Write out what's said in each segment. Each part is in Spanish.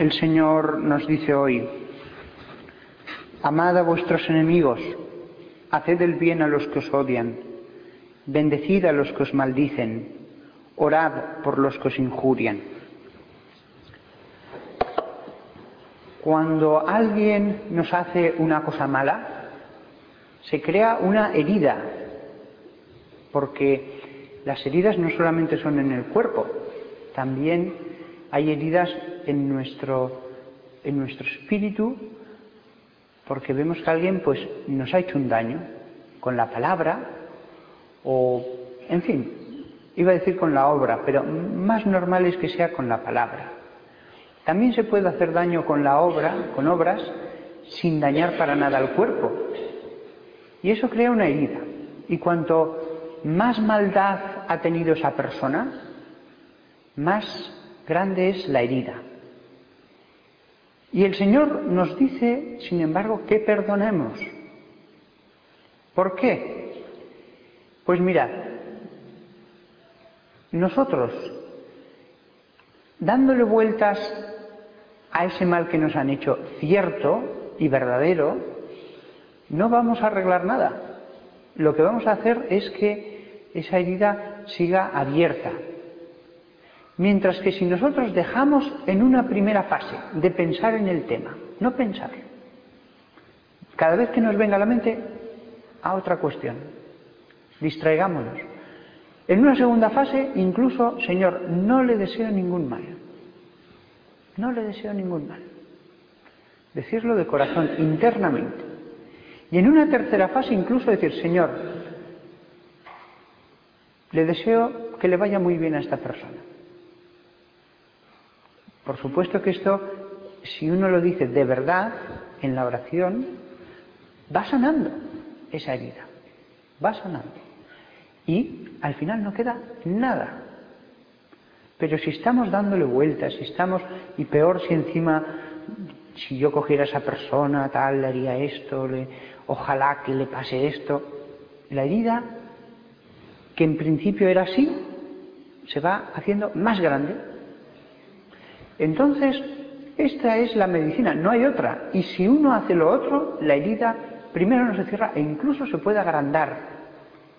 El Señor nos dice hoy, amad a vuestros enemigos, haced el bien a los que os odian, bendecid a los que os maldicen, orad por los que os injurian. Cuando alguien nos hace una cosa mala, se crea una herida, porque las heridas no solamente son en el cuerpo, también hay heridas en nuestro, en nuestro espíritu porque vemos que alguien pues nos ha hecho un daño con la palabra o, en fin, iba a decir con la obra, pero más normal es que sea con la palabra. También se puede hacer daño con la obra, con obras, sin dañar para nada al cuerpo. Y eso crea una herida. Y cuanto más maldad ha tenido esa persona, más grande es la herida. Y el Señor nos dice, sin embargo, que perdonemos. ¿Por qué? Pues mirad, nosotros, dándole vueltas a ese mal que nos han hecho cierto y verdadero, no vamos a arreglar nada. Lo que vamos a hacer es que esa herida siga abierta, Mientras que si nosotros dejamos en una primera fase de pensar en el tema, no pensar, cada vez que nos venga a la mente, a otra cuestión, distraigámonos. En una segunda fase, incluso, Señor, no le deseo ningún mal. No le deseo ningún mal. Decirlo de corazón, internamente. Y en una tercera fase, incluso decir, Señor, le deseo que le vaya muy bien a esta persona. Por supuesto que esto, si uno lo dice de verdad en la oración, va sanando esa herida, va sanando. Y al final no queda nada. Pero si estamos dándole vueltas, si estamos, y peor si encima, si yo cogiera a esa persona, tal, le haría esto, le, ojalá que le pase esto, la herida, que en principio era así, se va haciendo más grande entonces, esta es la medicina, no hay otra. Y si uno hace lo otro, la herida primero no se cierra e incluso se puede agrandar.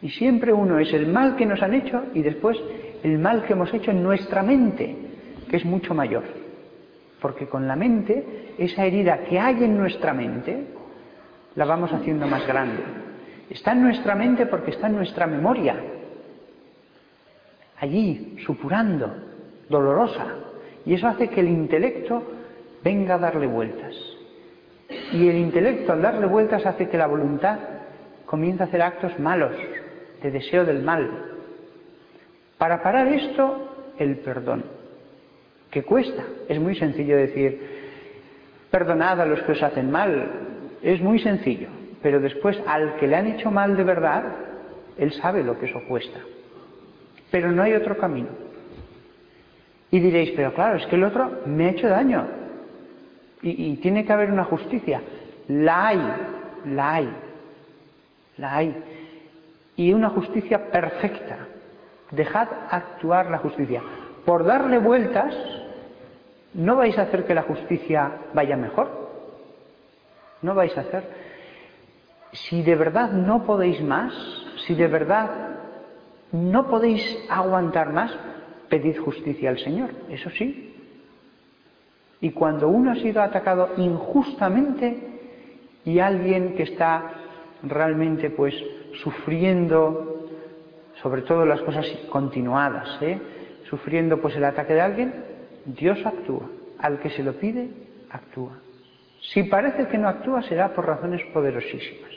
Y siempre uno es el mal que nos han hecho y después el mal que hemos hecho en nuestra mente, que es mucho mayor. Porque con la mente, esa herida que hay en nuestra mente, la vamos haciendo más grande. Está en nuestra mente porque está en nuestra memoria. Allí, supurando, dolorosa, y eso hace que el intelecto venga a darle vueltas. Y el intelecto al darle vueltas hace que la voluntad comience a hacer actos malos, de deseo del mal. Para parar esto, el perdón, que cuesta. Es muy sencillo decir, perdonad a los que os hacen mal. Es muy sencillo. Pero después, al que le han hecho mal de verdad, él sabe lo que eso cuesta. Pero no hay otro camino. Y diréis, pero claro, es que el otro me ha hecho daño. Y, tiene que haber una justicia. La hay, la hay, la hay. Y una justicia perfecta. Dejad actuar la justicia. Por darle vueltas, no vais a hacer que la justicia vaya mejor. No vais a hacer. Si de verdad no podéis más, si de verdad no podéis aguantar más, pedid justicia al Señor, eso sí. Y cuando uno ha sido atacado injustamente y alguien que está realmente pues sufriendo, sobre todo las cosas continuadas, ¿eh? sufriendo pues el ataque de alguien, Dios actúa. Al que se lo pide, actúa. Si parece que no actúa será por razones poderosísimas.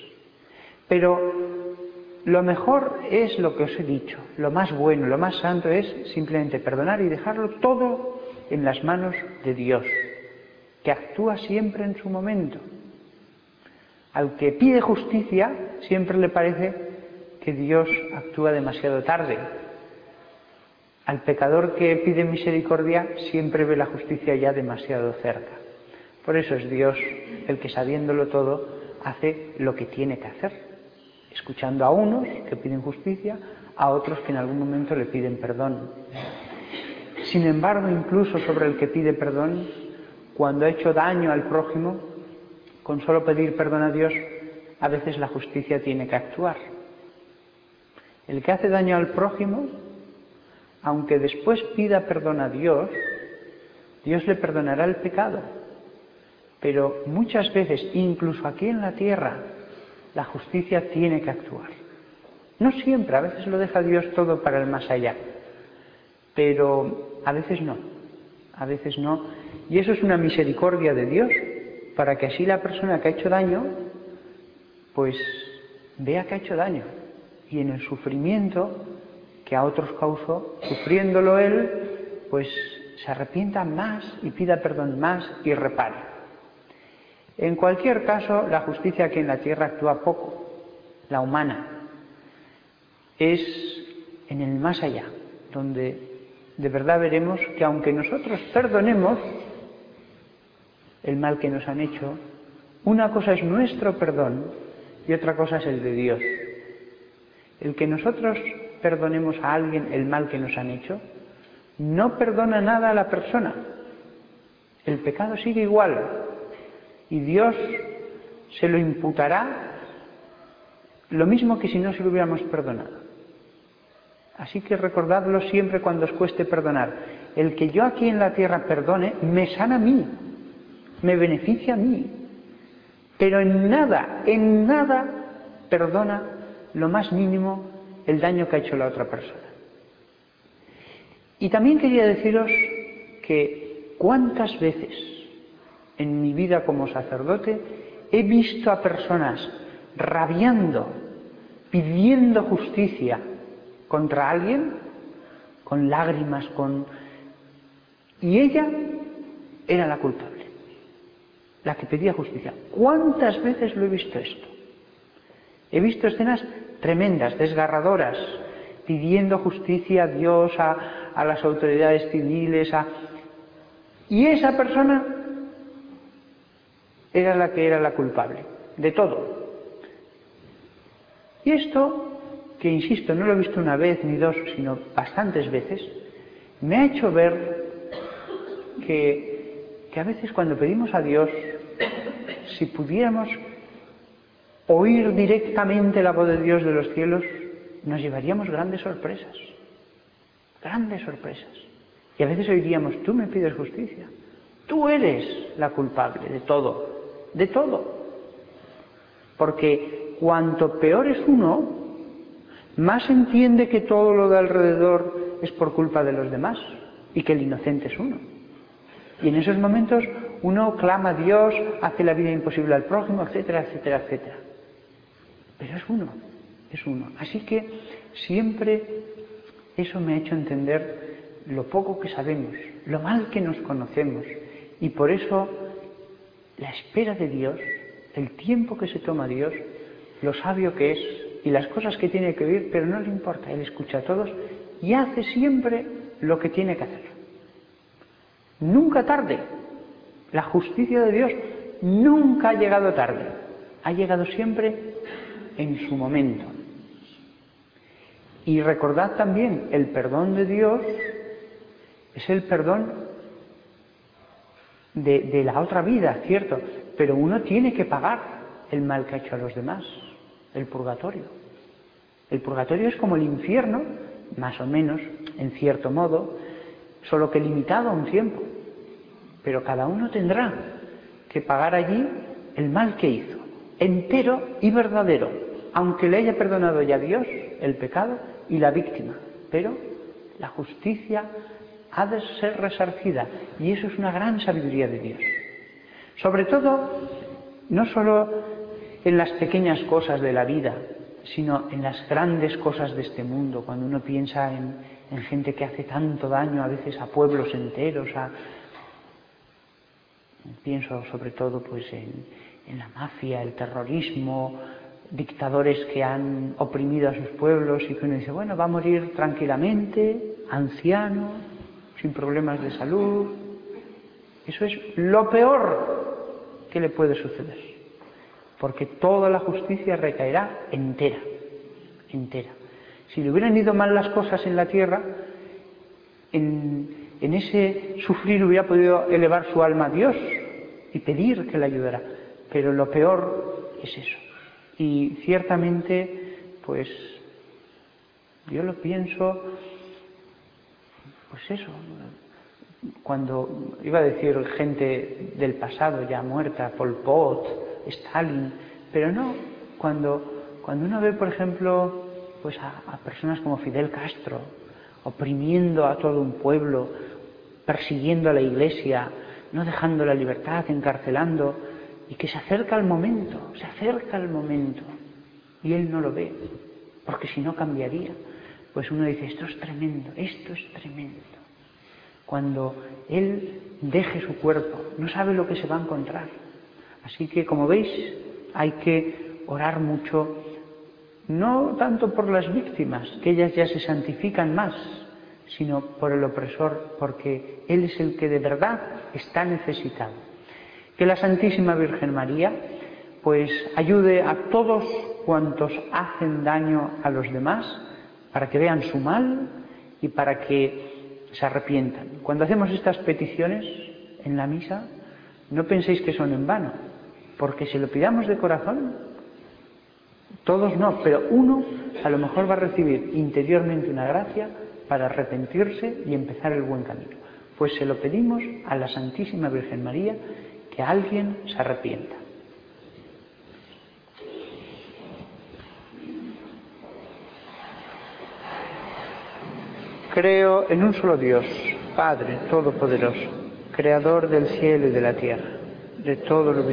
Pero lo mejor es lo que os he dicho, lo más bueno, lo más santo es simplemente perdonar y dejarlo todo en las manos de Dios, que actúa siempre en su momento. Al que pide justicia siempre le parece que Dios actúa demasiado tarde. Al pecador que pide misericordia siempre ve la justicia ya demasiado cerca. Por eso es Dios el que sabiéndolo todo hace lo que tiene que hacer, escuchando a unos que piden justicia, a otros que en algún momento le piden perdón. Sin embargo, incluso sobre el que pide perdón, cuando ha hecho daño al prójimo, con solo pedir perdón a Dios, a veces la justicia tiene que actuar. El que hace daño al prójimo, aunque después pida perdón a Dios, Dios le perdonará el pecado. Pero muchas veces, incluso aquí en la tierra, la justicia tiene que actuar. No siempre, a veces lo deja Dios todo para el más allá, pero a veces no, a veces no. Y eso es una misericordia de Dios, para que así la persona que ha hecho daño, pues vea que ha hecho daño y en el sufrimiento que a otros causó, sufriéndolo él, pues se arrepienta más y pida perdón más y repare. En cualquier caso, la justicia aquí en la tierra actúa poco, la humana. Es en el más allá, donde de verdad veremos que aunque nosotros perdonemos, el mal que nos han hecho, una cosa es nuestro perdón y otra cosa es el de Dios. El que nosotros perdonemos a alguien el mal que nos han hecho, no perdona nada a la persona. El pecado sigue igual y Dios se lo imputará lo mismo que si no se lo hubiéramos perdonado. Así que recordadlo siempre cuando os cueste perdonar. El que yo aquí en la tierra perdone, me sana a mí, me beneficia a mí, pero en nada, en nada perdona lo más mínimo el daño que ha hecho la otra persona. Y también quería deciros que cuántas veces en mi vida como sacerdote he visto a personas rabiando, pidiendo justicia contra alguien, con lágrimas, con... Y ella era la culpable la que pedía justicia. ¿Cuántas veces lo he visto esto? He visto escenas tremendas, desgarradoras, pidiendo justicia a Dios, a, las autoridades civiles, a... y esa persona era la que era la culpable de todo. Y esto, que insisto, no lo he visto una vez ni dos, sino bastantes veces, me ha hecho ver que, que a veces cuando pedimos a Dios si pudiéramos oír directamente la voz de Dios de los cielos, nos llevaríamos grandes sorpresas, grandes sorpresas. Y a veces oiríamos, tú me pides justicia, tú eres la culpable de todo, de todo. Porque cuanto peor es uno, más entiende que todo lo de alrededor es por culpa de los demás y que el inocente es uno. Y en esos momentos uno clama a Dios, hace la vida imposible al prójimo, etcétera, etcétera, etcétera. Pero es uno, es uno. Así que siempre eso me ha hecho entender lo poco que sabemos, lo mal que nos conocemos. Y por eso la espera de Dios, el tiempo que se toma Dios, lo sabio que es y las cosas que tiene que oír, pero no le importa, Él escucha a todos y hace siempre lo que tiene que hacer. Nunca tarde. La justicia de Dios nunca ha llegado tarde. Ha llegado siempre en su momento. Y recordad también, el perdón de Dios es el perdón de, la otra vida, cierto, pero uno tiene que pagar el mal que ha hecho a los demás, el purgatorio. El purgatorio es como el infierno, más o menos, en cierto modo, solo que limitado a un tiempo. Pero cada uno tendrá que pagar allí el mal que hizo, entero y verdadero, aunque le haya perdonado ya Dios el pecado y la víctima. Pero la justicia ha de ser resarcida y eso es una gran sabiduría de Dios. Sobre todo, no solo en las pequeñas cosas de la vida, sino en las grandes cosas de este mundo, cuando uno piensa en, en gente que hace tanto daño a veces a pueblos enteros, pienso sobre todo pues en la mafia, el terrorismo, dictadores que han oprimido a sus pueblos y que uno dice, bueno, va a morir tranquilamente, anciano, sin problemas de salud. Eso es lo peor que le puede suceder, porque toda la justicia recaerá entera, entera. Si le hubieran ido mal las cosas en la tierra, en, en ese sufrir hubiera podido elevar su alma a Dios y pedir que le ayudara. Pero lo peor es eso. Y ciertamente, pues, yo lo pienso, pues eso, cuando iba a decir gente del pasado ya muerta, Pol Pot, Stalin, pero no, cuando, cuando uno ve, por ejemplo, pues a, personas como Fidel Castro, oprimiendo a todo un pueblo, persiguiendo a la iglesia, no dejando la libertad, encarcelando, y que se acerca el momento, se acerca el momento, y él no lo ve, porque si no cambiaría. Pues uno dice, esto es tremendo, esto es tremendo. Cuando él deje su cuerpo, no sabe lo que se va a encontrar. Así que, como veis, hay que orar mucho, no tanto por las víctimas, que ellas ya se santifican más, sino por el opresor, porque Él es el que de verdad está necesitado. Que la Santísima Virgen María pues ayude a todos cuantos hacen daño a los demás para que vean su mal y para que se arrepientan. Cuando hacemos estas peticiones en la misa, no penséis que son en vano, porque si lo pidamos de corazón, todos no, pero uno a lo mejor va a recibir interiormente una gracia para arrepentirse y empezar el buen camino. Pues se lo pedimos a la Santísima Virgen María que alguien se arrepienta. Creo en un solo Dios, Padre Todopoderoso, Creador del cielo y de la tierra, de todo lo